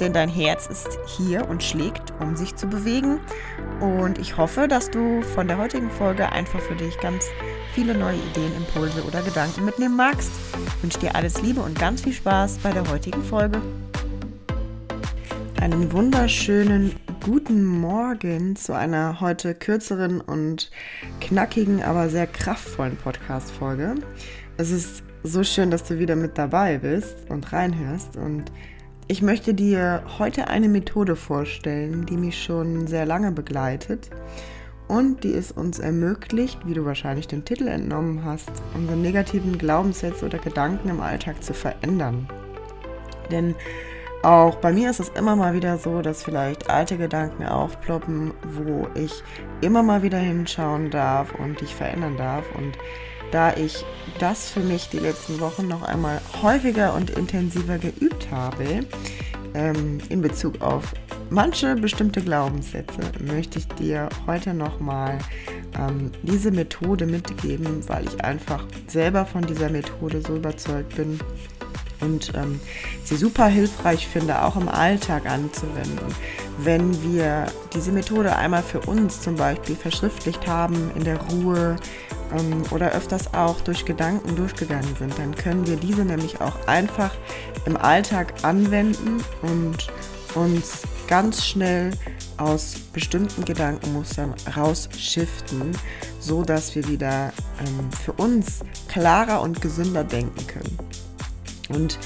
denn dein Herz ist hier und schlägt, um sich zu bewegen. Und ich hoffe, dass du von der heutigen Folge einfach für dich ganz viele neue Ideen, Impulse oder Gedanken mitnehmen magst. Ich wünsche dir alles Liebe und ganz viel Spaß bei der heutigen Folge. Einen wunderschönen guten Morgen zu einer heute kürzeren und knackigen, aber sehr kraftvollen Podcast-Folge. Es ist so schön, dass du wieder mit dabei bist und reinhörst und ich möchte dir heute eine Methode vorstellen, die mich schon sehr lange begleitet und die es uns ermöglicht, wie du wahrscheinlich den Titel entnommen hast, unsere negativen Glaubenssätze oder Gedanken im Alltag zu verändern. Denn auch bei mir ist es immer mal wieder so, dass vielleicht alte Gedanken aufploppen, wo ich immer mal wieder hinschauen darf und dich verändern darf. Und da ich das für mich die letzten Wochen noch einmal häufiger und intensiver geübt habe, ähm, in Bezug auf manche bestimmte Glaubenssätze, möchte ich dir heute nochmal ähm, diese Methode mitgeben, weil ich einfach selber von dieser Methode so überzeugt bin und ähm, sie super hilfreich finde, auch im Alltag anzuwenden. Wenn wir diese Methode einmal für uns zum Beispiel verschriftlicht haben, in der Ruhe, ähm, oder öfters auch durch Gedanken durchgegangen sind, dann können wir diese nämlich auch einfach im Alltag anwenden und uns ganz schnell aus bestimmten Gedankenmustern rausschiften, so dass wir wieder ähm, für uns klarer und gesünder denken können. Und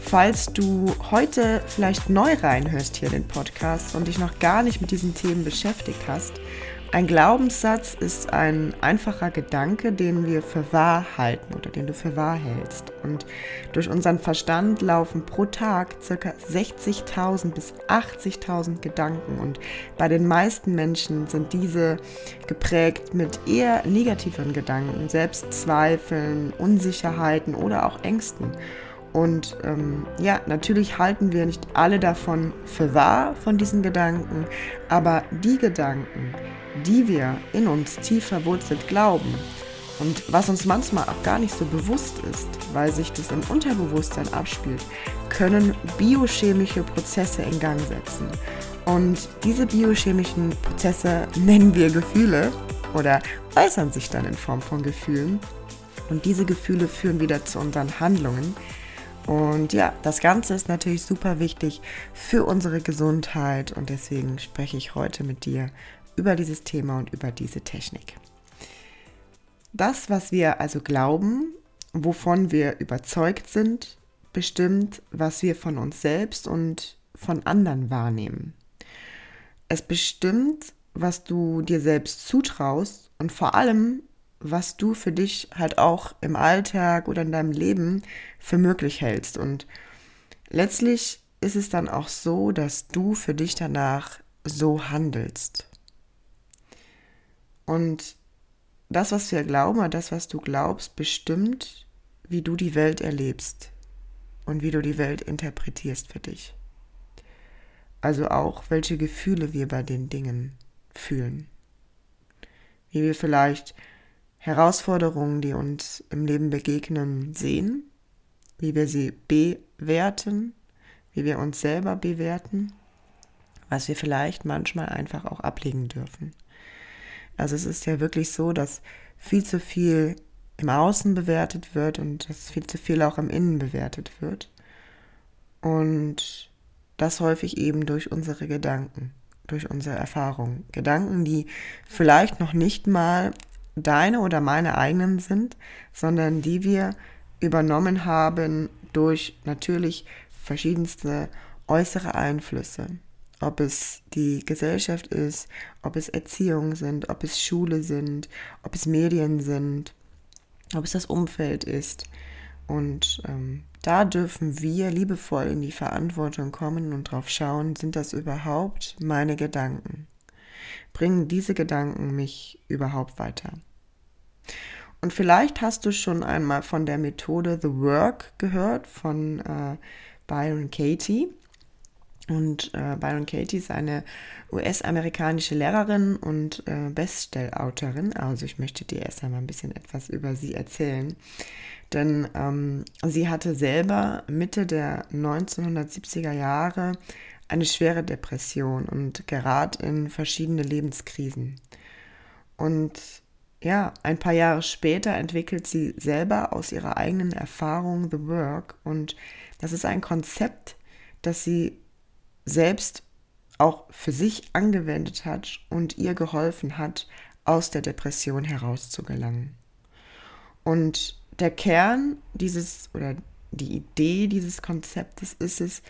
falls du heute vielleicht neu reinhörst hier in den Podcast und dich noch gar nicht mit diesen Themen beschäftigt hast, ein Glaubenssatz ist ein einfacher Gedanke, den wir für wahr halten oder den du für wahr hältst. Und durch unseren Verstand laufen pro Tag ca. 60.000 bis 80.000 Gedanken. Und bei den meisten Menschen sind diese geprägt mit eher negativeren Gedanken, Selbstzweifeln, Unsicherheiten oder auch Ängsten. Und ähm, ja, natürlich halten wir nicht alle davon für wahr, von diesen Gedanken, aber die Gedanken, die wir in uns tief verwurzelt glauben und was uns manchmal auch gar nicht so bewusst ist, weil sich das im Unterbewusstsein abspielt, können biochemische Prozesse in Gang setzen. Und diese biochemischen Prozesse nennen wir Gefühle oder äußern sich dann in Form von Gefühlen. Und diese Gefühle führen wieder zu unseren Handlungen, und ja, das Ganze ist natürlich super wichtig für unsere Gesundheit und deswegen spreche ich heute mit dir über dieses Thema und über diese Technik. Das, was wir also glauben, wovon wir überzeugt sind, bestimmt, was wir von uns selbst und von anderen wahrnehmen. Es bestimmt, was du dir selbst zutraust und vor allem, was du für dich halt auch im Alltag oder in deinem Leben für möglich hältst. Und letztlich ist es dann auch so, dass du für dich danach so handelst. Und das, was wir glauben, oder das, was du glaubst, bestimmt, wie du die Welt erlebst und wie du die Welt interpretierst für dich. Also auch, welche Gefühle wir bei den Dingen fühlen. Wie wir vielleicht Herausforderungen, die uns im Leben begegnen, sehen, wie wir sie bewerten, wie wir uns selber bewerten, was wir vielleicht manchmal einfach auch ablegen dürfen. Also es ist ja wirklich so, dass viel zu viel im Außen bewertet wird und dass viel zu viel auch im Innen bewertet wird. Und das häufig eben durch unsere Gedanken, durch unsere Erfahrungen. Gedanken, die vielleicht noch nicht mal deine oder meine eigenen sind, sondern die wir übernommen haben durch natürlich verschiedenste äußere Einflüsse. Ob es die Gesellschaft ist, ob es Erziehung sind, ob es Schule sind, ob es Medien sind, ob es das Umfeld ist. Und ähm, da dürfen wir liebevoll in die Verantwortung kommen und drauf schauen, sind das überhaupt meine Gedanken? Bringen diese Gedanken mich überhaupt weiter? Und vielleicht hast du schon einmal von der Methode The Work gehört von äh, Byron Katie. Und äh, Byron Katie ist eine US-amerikanische Lehrerin und äh, Bestsellerautorin. Also ich möchte dir erst einmal ein bisschen etwas über sie erzählen. Denn ähm, sie hatte selber Mitte der 1970er Jahre eine schwere Depression und gerät in verschiedene Lebenskrisen. Und ja, ein paar Jahre später entwickelt sie selber aus ihrer eigenen Erfahrung The Work. Und das ist ein Konzept, das sie selbst auch für sich angewendet hat und ihr geholfen hat, aus der Depression herauszugelangen. Und der Kern dieses oder die Idee dieses Konzeptes ist es,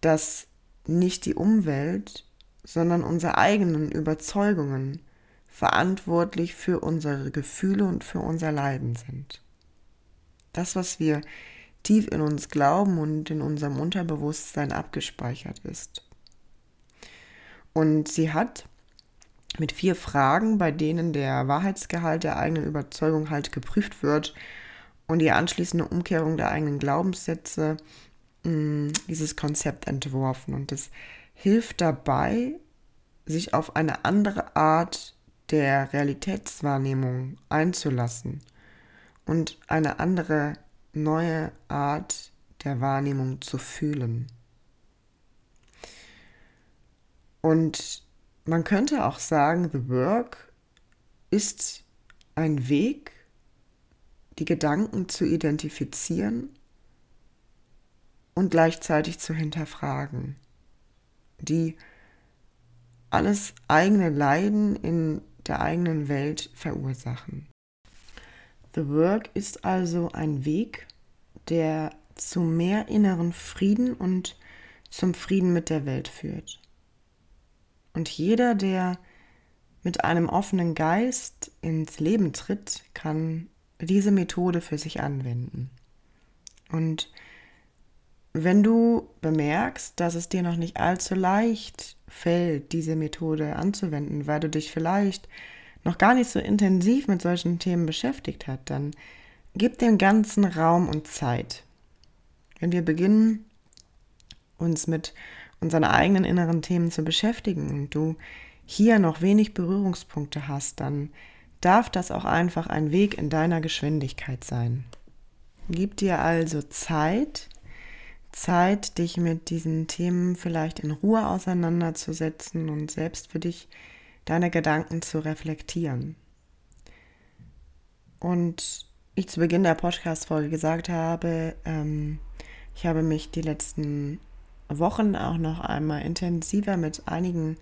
dass nicht die Umwelt, sondern unsere eigenen Überzeugungen verantwortlich für unsere Gefühle und für unser Leiden sind. Das, was wir tief in uns glauben und in unserem Unterbewusstsein abgespeichert ist. Und sie hat mit vier Fragen, bei denen der Wahrheitsgehalt der eigenen Überzeugung halt geprüft wird und die anschließende Umkehrung der eigenen Glaubenssätze, mm, dieses Konzept entworfen. Und es hilft dabei, sich auf eine andere Art der Realitätswahrnehmung einzulassen und eine andere neue Art der Wahrnehmung zu fühlen. Und man könnte auch sagen, The Work ist ein Weg, die Gedanken zu identifizieren und gleichzeitig zu hinterfragen, die alles eigene Leiden in der eigenen Welt verursachen. The Work ist also ein Weg, der zu mehr inneren Frieden und zum Frieden mit der Welt führt. Und jeder, der mit einem offenen Geist ins Leben tritt, kann diese Methode für sich anwenden. Und wenn du bemerkst, dass es dir noch nicht allzu leicht fällt, diese Methode anzuwenden, weil du dich vielleicht noch gar nicht so intensiv mit solchen Themen beschäftigt hast, dann gib dem ganzen Raum und Zeit. Wenn wir beginnen, uns mit unseren eigenen inneren Themen zu beschäftigen und du hier noch wenig Berührungspunkte hast, dann darf das auch einfach ein Weg in deiner Geschwindigkeit sein. Gib dir also Zeit, Zeit, dich mit diesen Themen vielleicht in Ruhe auseinanderzusetzen und selbst für dich deine Gedanken zu reflektieren. Und ich zu Beginn der Podcast-Folge gesagt habe, ähm, ich habe mich die letzten Wochen auch noch einmal intensiver mit einigen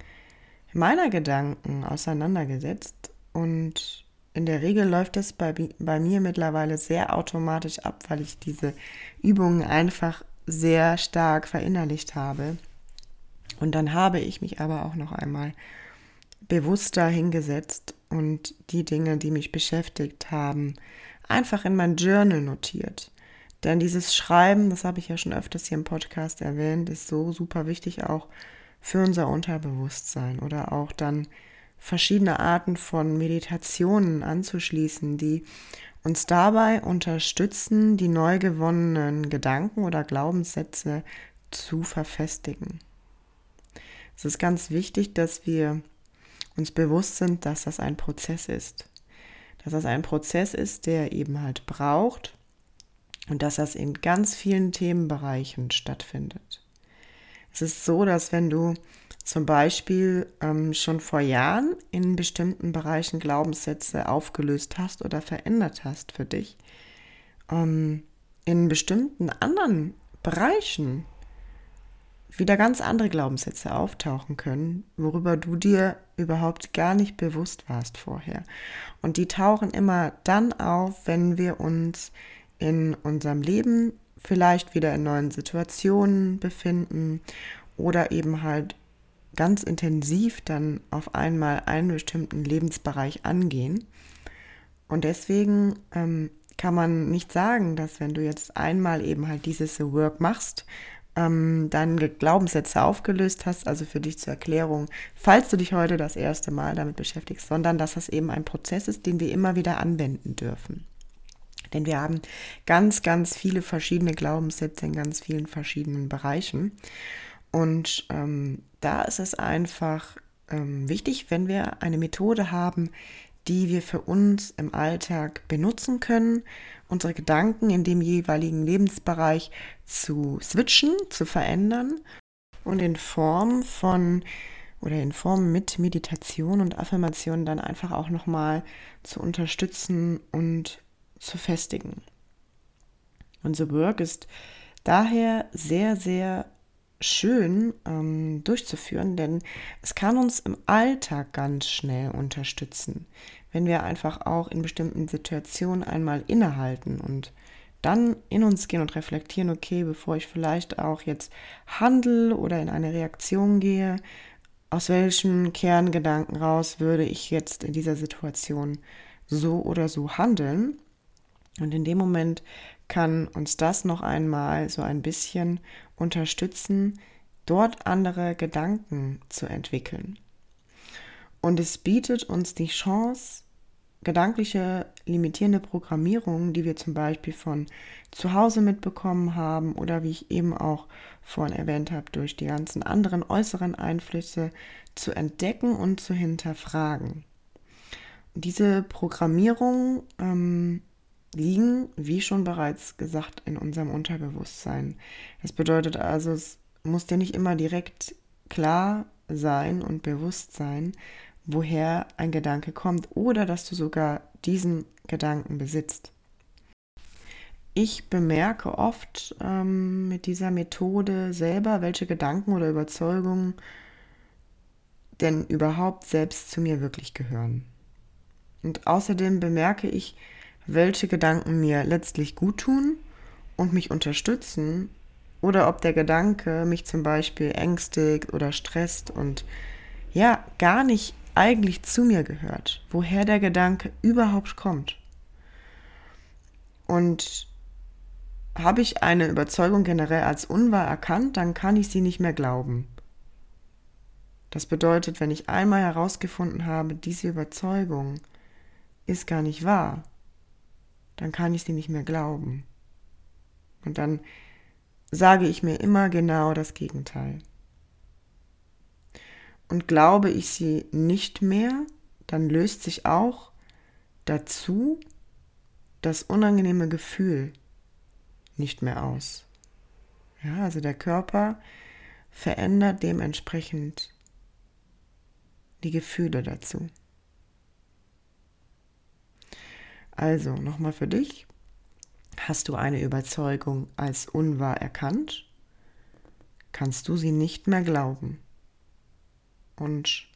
meiner Gedanken auseinandergesetzt und in der Regel läuft es bei, bei mir mittlerweile sehr automatisch ab, weil ich diese Übungen einfach sehr stark verinnerlicht habe. Und dann habe ich mich aber auch noch einmal bewusster hingesetzt und die Dinge, die mich beschäftigt haben, einfach in mein Journal notiert. Denn dieses Schreiben, das habe ich ja schon öfters hier im Podcast erwähnt, ist so super wichtig auch für unser Unterbewusstsein oder auch dann verschiedene Arten von Meditationen anzuschließen, die uns dabei unterstützen, die neu gewonnenen Gedanken oder Glaubenssätze zu verfestigen. Es ist ganz wichtig, dass wir uns bewusst sind, dass das ein Prozess ist. Dass das ein Prozess ist, der eben halt braucht, und dass das in ganz vielen Themenbereichen stattfindet. Es ist so, dass wenn du zum Beispiel ähm, schon vor Jahren in bestimmten Bereichen Glaubenssätze aufgelöst hast oder verändert hast für dich, ähm, in bestimmten anderen Bereichen wieder ganz andere Glaubenssätze auftauchen können, worüber du dir überhaupt gar nicht bewusst warst vorher. Und die tauchen immer dann auf, wenn wir uns in unserem Leben vielleicht wieder in neuen Situationen befinden oder eben halt ganz intensiv dann auf einmal einen bestimmten Lebensbereich angehen. Und deswegen ähm, kann man nicht sagen, dass wenn du jetzt einmal eben halt dieses Work machst, ähm, deine Glaubenssätze aufgelöst hast, also für dich zur Erklärung, falls du dich heute das erste Mal damit beschäftigst, sondern dass das eben ein Prozess ist, den wir immer wieder anwenden dürfen. Denn wir haben ganz, ganz viele verschiedene Glaubenssätze in ganz vielen verschiedenen Bereichen. Und ähm, da ist es einfach ähm, wichtig, wenn wir eine Methode haben, die wir für uns im Alltag benutzen können, unsere Gedanken in dem jeweiligen Lebensbereich zu switchen, zu verändern und in Form von oder in Form mit Meditation und Affirmation dann einfach auch nochmal zu unterstützen und zu festigen. Unser Work ist daher sehr, sehr schön ähm, durchzuführen, denn es kann uns im Alltag ganz schnell unterstützen, wenn wir einfach auch in bestimmten Situationen einmal innehalten und dann in uns gehen und reflektieren, okay, bevor ich vielleicht auch jetzt handel oder in eine Reaktion gehe, aus welchem Kerngedanken raus würde ich jetzt in dieser Situation so oder so handeln. Und in dem Moment kann uns das noch einmal so ein bisschen unterstützen, dort andere Gedanken zu entwickeln. Und es bietet uns die Chance, gedankliche limitierende Programmierungen, die wir zum Beispiel von zu Hause mitbekommen haben oder wie ich eben auch vorhin erwähnt habe, durch die ganzen anderen äußeren Einflüsse zu entdecken und zu hinterfragen. Diese Programmierungen ähm, liegen, wie schon bereits gesagt, in unserem Unterbewusstsein. Das bedeutet also, es muss dir nicht immer direkt klar sein und bewusst sein, woher ein Gedanke kommt oder dass du sogar diesen Gedanken besitzt. Ich bemerke oft ähm, mit dieser Methode selber, welche Gedanken oder Überzeugungen denn überhaupt selbst zu mir wirklich gehören. Und außerdem bemerke ich, welche Gedanken mir letztlich gut tun und mich unterstützen oder ob der Gedanke mich zum Beispiel ängstigt oder stresst und ja, gar nicht eigentlich zu mir gehört, woher der Gedanke überhaupt kommt. Und habe ich eine Überzeugung generell als unwahr erkannt, dann kann ich sie nicht mehr glauben. Das bedeutet, wenn ich einmal herausgefunden habe, diese Überzeugung ist gar nicht wahr, dann kann ich sie nicht mehr glauben. Und dann sage ich mir immer genau das Gegenteil. Und glaube ich sie nicht mehr, dann löst sich auch dazu das unangenehme Gefühl nicht mehr aus. Ja, also der Körper verändert dementsprechend die Gefühle dazu. Also nochmal für dich. Hast du eine Überzeugung als unwahr erkannt? Kannst du sie nicht mehr glauben? Und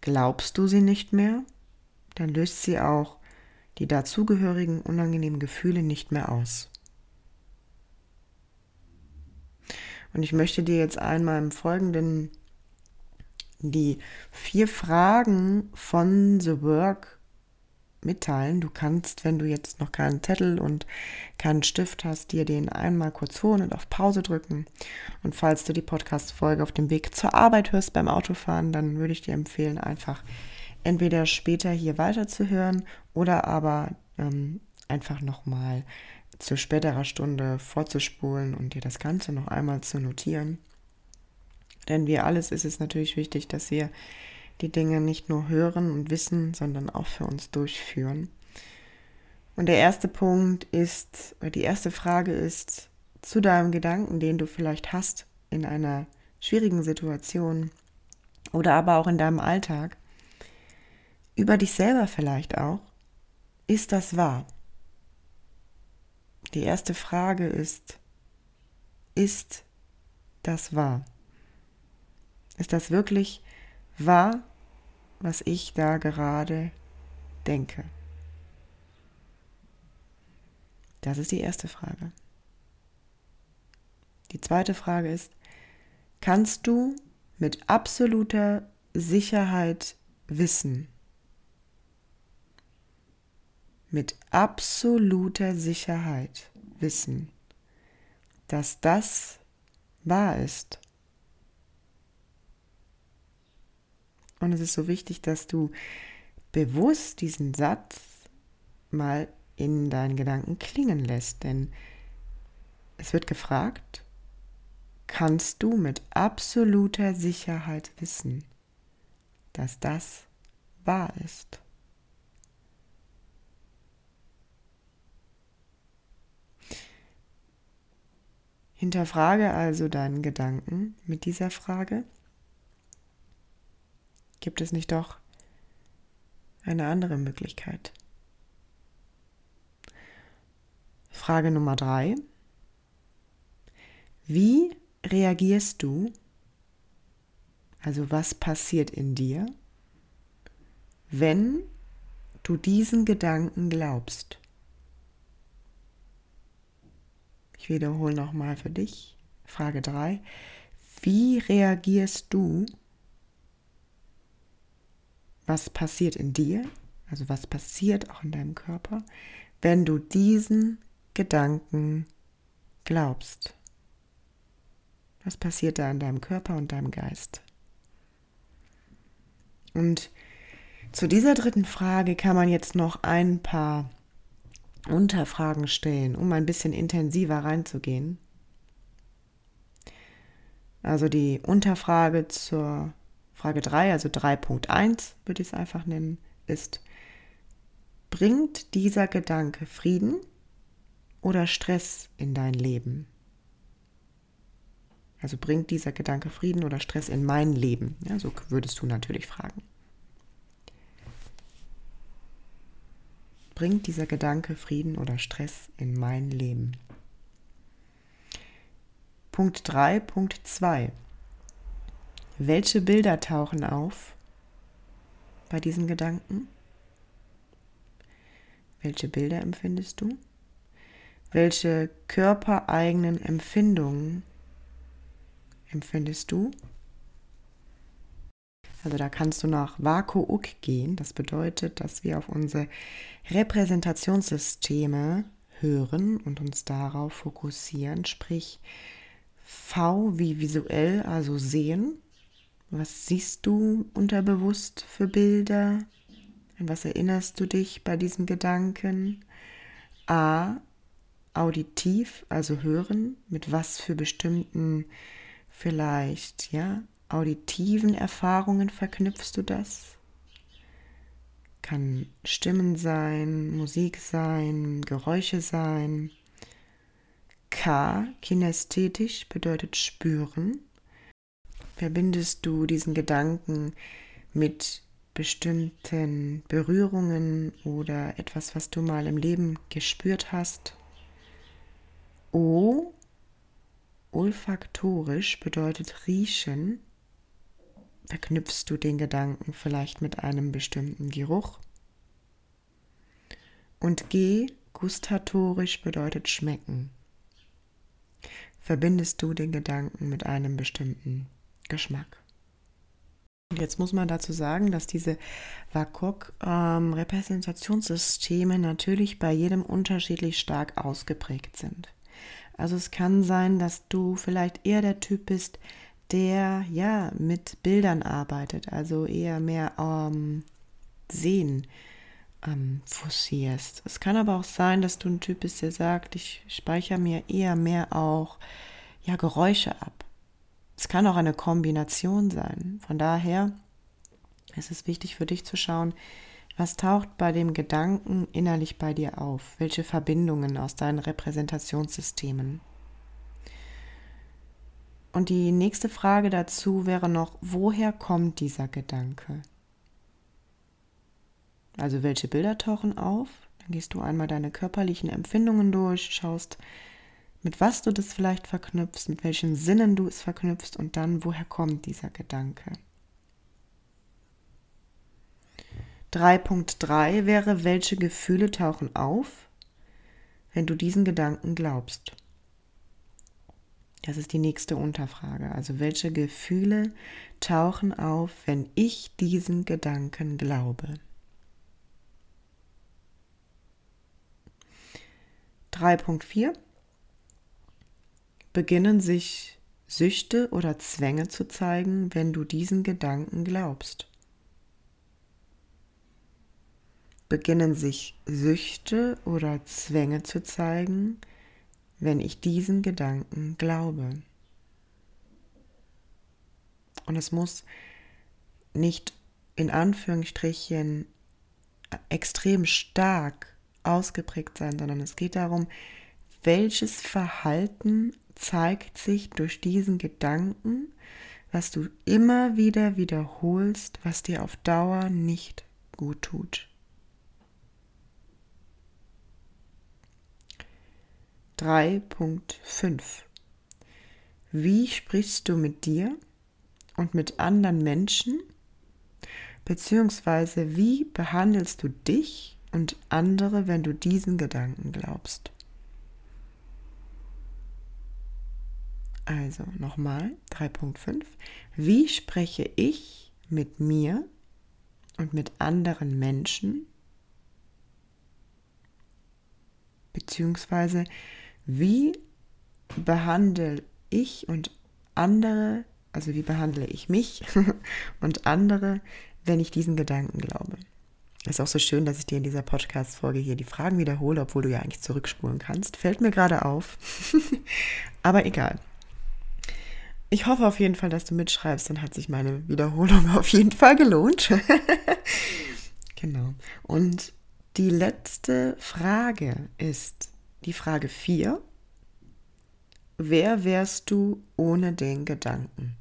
glaubst du sie nicht mehr? Dann löst sie auch die dazugehörigen unangenehmen Gefühle nicht mehr aus. Und ich möchte dir jetzt einmal im Folgenden die vier Fragen von The Work mitteilen. Du kannst, wenn du jetzt noch keinen Zettel und keinen Stift hast, dir den einmal kurz holen und auf Pause drücken. Und falls du die Podcast-Folge auf dem Weg zur Arbeit hörst beim Autofahren, dann würde ich dir empfehlen, einfach entweder später hier weiterzuhören oder aber ähm, einfach nochmal zu späterer Stunde vorzuspulen und dir das Ganze noch einmal zu notieren. Denn wie alles ist es natürlich wichtig, dass wir die Dinge nicht nur hören und wissen, sondern auch für uns durchführen. Und der erste Punkt ist, oder die erste Frage ist zu deinem Gedanken, den du vielleicht hast in einer schwierigen Situation oder aber auch in deinem Alltag, über dich selber vielleicht auch, ist das wahr? Die erste Frage ist, ist das wahr? Ist das wirklich wahr, was ich da gerade denke? Das ist die erste Frage. Die zweite Frage ist, kannst du mit absoluter Sicherheit wissen, mit absoluter Sicherheit wissen, dass das, wahr ist. Und es ist so wichtig, dass du bewusst diesen Satz mal in deinen Gedanken klingen lässt, denn es wird gefragt, kannst du mit absoluter Sicherheit wissen, dass das wahr ist? Hinterfrage also deinen Gedanken mit dieser Frage. Gibt es nicht doch eine andere Möglichkeit? Frage Nummer drei. Wie reagierst du? Also was passiert in dir, wenn du diesen Gedanken glaubst? Ich wiederhole nochmal für dich. Frage 3. Wie reagierst du? Was passiert in dir? Also was passiert auch in deinem Körper, wenn du diesen Gedanken glaubst? Was passiert da in deinem Körper und deinem Geist? Und zu dieser dritten Frage kann man jetzt noch ein paar Unterfragen stellen, um ein bisschen intensiver reinzugehen. Also die Unterfrage zur Frage 3, also 3.1 würde ich es einfach nennen, ist, bringt dieser Gedanke Frieden oder Stress in dein Leben? Also bringt dieser Gedanke Frieden oder Stress in mein Leben? Ja, so würdest du natürlich fragen. Bringt dieser Gedanke Frieden oder Stress in mein Leben? Punkt 3, Punkt 2. Welche Bilder tauchen auf bei diesen Gedanken? Welche Bilder empfindest du? Welche körpereigenen Empfindungen empfindest du? Also da kannst du nach Wako-Uk gehen. Das bedeutet, dass wir auf unsere Repräsentationssysteme hören und uns darauf fokussieren. Sprich, V wie visuell, also sehen. Was siehst du unterbewusst für Bilder? An was erinnerst du dich bei diesen Gedanken? A, auditiv, also hören. Mit was für bestimmten vielleicht, ja, auditiven Erfahrungen verknüpfst du das? Kann Stimmen sein, Musik sein, Geräusche sein. K, kinästhetisch, bedeutet spüren. Verbindest du diesen Gedanken mit bestimmten Berührungen oder etwas, was du mal im Leben gespürt hast? O, olfaktorisch bedeutet riechen verknüpfst du den Gedanken vielleicht mit einem bestimmten Geruch. Und G, gustatorisch bedeutet schmecken. Verbindest du den Gedanken mit einem bestimmten Geschmack. Und jetzt muss man dazu sagen, dass diese WAKOK-Repräsentationssysteme ähm, natürlich bei jedem unterschiedlich stark ausgeprägt sind. Also es kann sein, dass du vielleicht eher der Typ bist, der ja mit Bildern arbeitet, also eher mehr ähm, sehen ähm, forcierst. Es kann aber auch sein, dass du ein Typ bist, der sagt, ich speichere mir eher mehr auch ja Geräusche ab. Es kann auch eine Kombination sein. Von daher ist es wichtig für dich zu schauen, was taucht bei dem Gedanken innerlich bei dir auf? Welche Verbindungen aus deinen Repräsentationssystemen? Und die nächste Frage dazu wäre noch, woher kommt dieser Gedanke? Also welche Bilder tauchen auf? Dann gehst du einmal deine körperlichen Empfindungen durch, schaust, mit was du das vielleicht verknüpfst, mit welchen Sinnen du es verknüpfst und dann, woher kommt dieser Gedanke? 3.3 wäre, welche Gefühle tauchen auf, wenn du diesen Gedanken glaubst? Das ist die nächste Unterfrage. Also welche Gefühle tauchen auf, wenn ich diesen Gedanken glaube? 3.4 beginnen sich Süchte oder Zwänge zu zeigen, wenn du diesen Gedanken glaubst? Beginnen sich Süchte oder Zwänge zu zeigen, wenn ich diesen Gedanken glaube? Und es muss nicht in Anführungsstrichen extrem stark ausgeprägt sein, sondern es geht darum, welches Verhalten zeigt sich durch diesen Gedanken, was du immer wieder wiederholst, was dir auf Dauer nicht gut tut. 3.5 Wie sprichst du mit dir und mit anderen Menschen? Beziehungsweise wie behandelst du dich und andere, wenn du diesen Gedanken glaubst? Also nochmal 3.5. Wie spreche ich mit mir und mit anderen Menschen? Beziehungsweise wie behandle ich und andere, also wie behandle ich mich und andere, wenn ich diesen Gedanken glaube? Ist auch so schön, dass ich dir in dieser Podcast-Folge hier die Fragen wiederhole, obwohl du ja eigentlich zurückspulen kannst. Fällt mir gerade auf. Aber egal. Ich hoffe auf jeden Fall, dass du mitschreibst, dann hat sich meine Wiederholung auf jeden Fall gelohnt. genau. Und die letzte Frage ist die Frage 4. Wer wärst du ohne den Gedanken?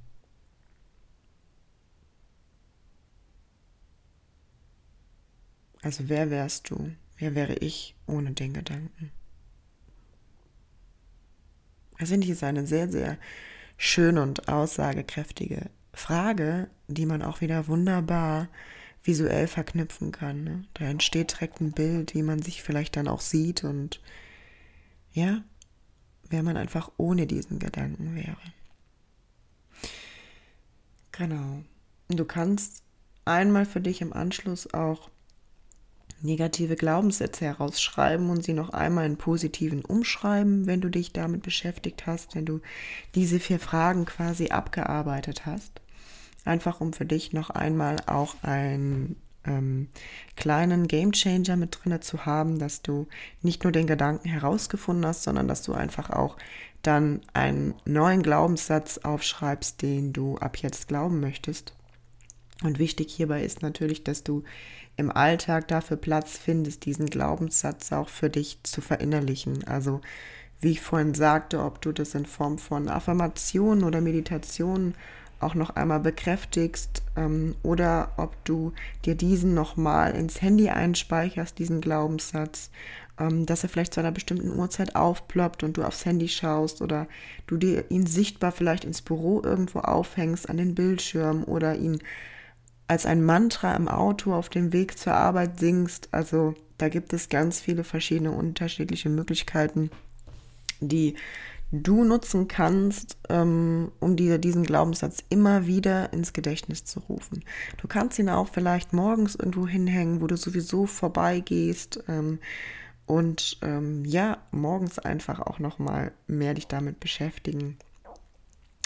Also wer wärst du? Wer wäre ich ohne den Gedanken? Das finde ich ist eine sehr, sehr schöne und aussagekräftige Frage, die man auch wieder wunderbar visuell verknüpfen kann. Ne? Da entsteht direkt ein Bild, wie man sich vielleicht dann auch sieht und ja, wer man einfach ohne diesen Gedanken wäre. Genau. Du kannst einmal für dich im Anschluss auch negative Glaubenssätze herausschreiben und sie noch einmal in positiven umschreiben, wenn du dich damit beschäftigt hast, wenn du diese vier Fragen quasi abgearbeitet hast. Einfach um für dich noch einmal auch einen ähm, kleinen Game Changer mit drinne zu haben, dass du nicht nur den Gedanken herausgefunden hast, sondern dass du einfach auch dann einen neuen Glaubenssatz aufschreibst, den du ab jetzt glauben möchtest. Und wichtig hierbei ist natürlich, dass du im Alltag dafür Platz findest, diesen Glaubenssatz auch für dich zu verinnerlichen. Also wie ich vorhin sagte, ob du das in Form von Affirmationen oder Meditationen auch noch einmal bekräftigst ähm, oder ob du dir diesen nochmal ins Handy einspeicherst, diesen Glaubenssatz, ähm, dass er vielleicht zu einer bestimmten Uhrzeit aufploppt und du aufs Handy schaust oder du dir ihn sichtbar vielleicht ins Büro irgendwo aufhängst an den Bildschirm oder ihn als ein Mantra im Auto auf dem Weg zur Arbeit singst. Also da gibt es ganz viele verschiedene unterschiedliche Möglichkeiten, die du nutzen kannst, ähm, um dir diesen Glaubenssatz immer wieder ins Gedächtnis zu rufen. Du kannst ihn auch vielleicht morgens irgendwo hinhängen, wo du sowieso vorbeigehst ähm, und ähm, ja, morgens einfach auch nochmal mehr dich damit beschäftigen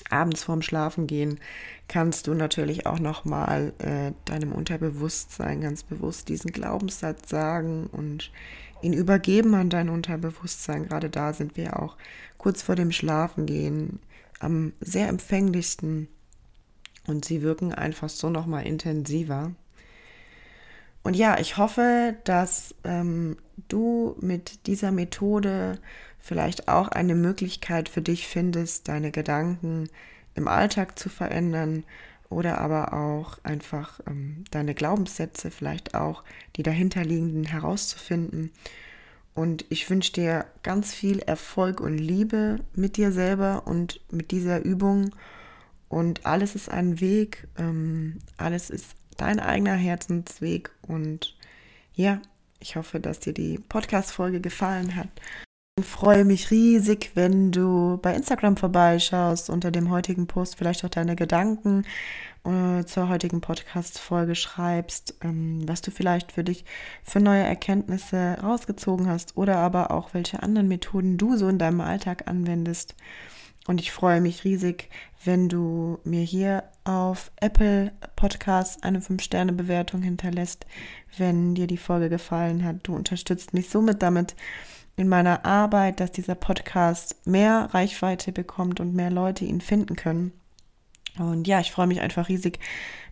abends vorm Schlafengehen kannst du natürlich auch nochmal äh, deinem Unterbewusstsein ganz bewusst diesen Glaubenssatz sagen und ihn übergeben an dein Unterbewusstsein. Gerade da sind wir auch kurz vor dem Schlafengehen am sehr empfänglichsten und sie wirken einfach so nochmal intensiver. Und ja, ich hoffe, dass ähm, du mit dieser Methode vielleicht auch eine Möglichkeit für dich findest, deine Gedanken im Alltag zu verändern oder aber auch einfach ähm, deine Glaubenssätze vielleicht auch, die dahinterliegenden herauszufinden. Und ich wünsche dir ganz viel Erfolg und Liebe mit dir selber und mit dieser Übung. Und alles ist ein Weg, ähm, alles ist dein eigener Herzensweg. Und ja, ich hoffe, dass dir die Podcast-Folge gefallen hat. Freue mich riesig, wenn du bei Instagram vorbeischaust, unter dem heutigen Post vielleicht auch deine Gedanken äh, zur heutigen Podcast-Folge schreibst, ähm, was du vielleicht für dich für neue Erkenntnisse rausgezogen hast oder aber auch welche anderen Methoden du so in deinem Alltag anwendest. Und ich freue mich riesig, wenn du mir hier auf Apple Podcasts eine 5-Sterne-Bewertung hinterlässt, wenn dir die Folge gefallen hat. Du unterstützt mich somit damit in meiner Arbeit, dass dieser Podcast mehr Reichweite bekommt und mehr Leute ihn finden können. Und ja, ich freue mich einfach riesig,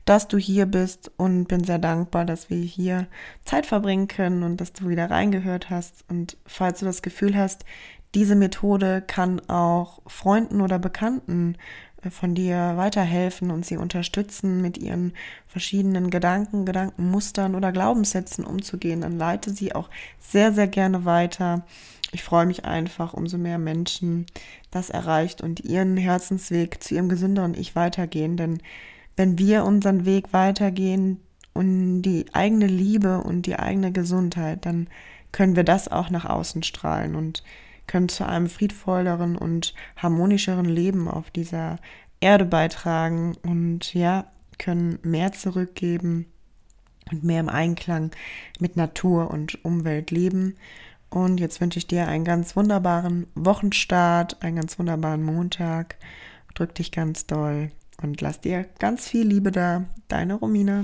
dass du hier bist und bin sehr dankbar, dass wir hier Zeit verbringen können und dass du wieder reingehört hast. Und falls du das Gefühl hast, diese Methode kann auch Freunden oder Bekannten von dir weiterhelfen und sie unterstützen, mit ihren verschiedenen Gedanken, Gedankenmustern oder Glaubenssätzen umzugehen, dann leite sie auch sehr, sehr gerne weiter. Ich freue mich einfach, umso mehr Menschen das erreicht und ihren Herzensweg zu ihrem gesünderen Ich weitergehen, denn wenn wir unseren Weg weitergehen und die eigene Liebe und die eigene Gesundheit, dann können wir das auch nach außen strahlen und können zu einem friedvolleren und harmonischeren Leben auf dieser Erde beitragen und ja, können mehr zurückgeben und mehr im Einklang mit Natur und Umwelt leben. Und jetzt wünsche ich dir einen ganz wunderbaren Wochenstart, einen ganz wunderbaren Montag. Drück dich ganz doll und lass dir ganz viel Liebe da. Deine Romina.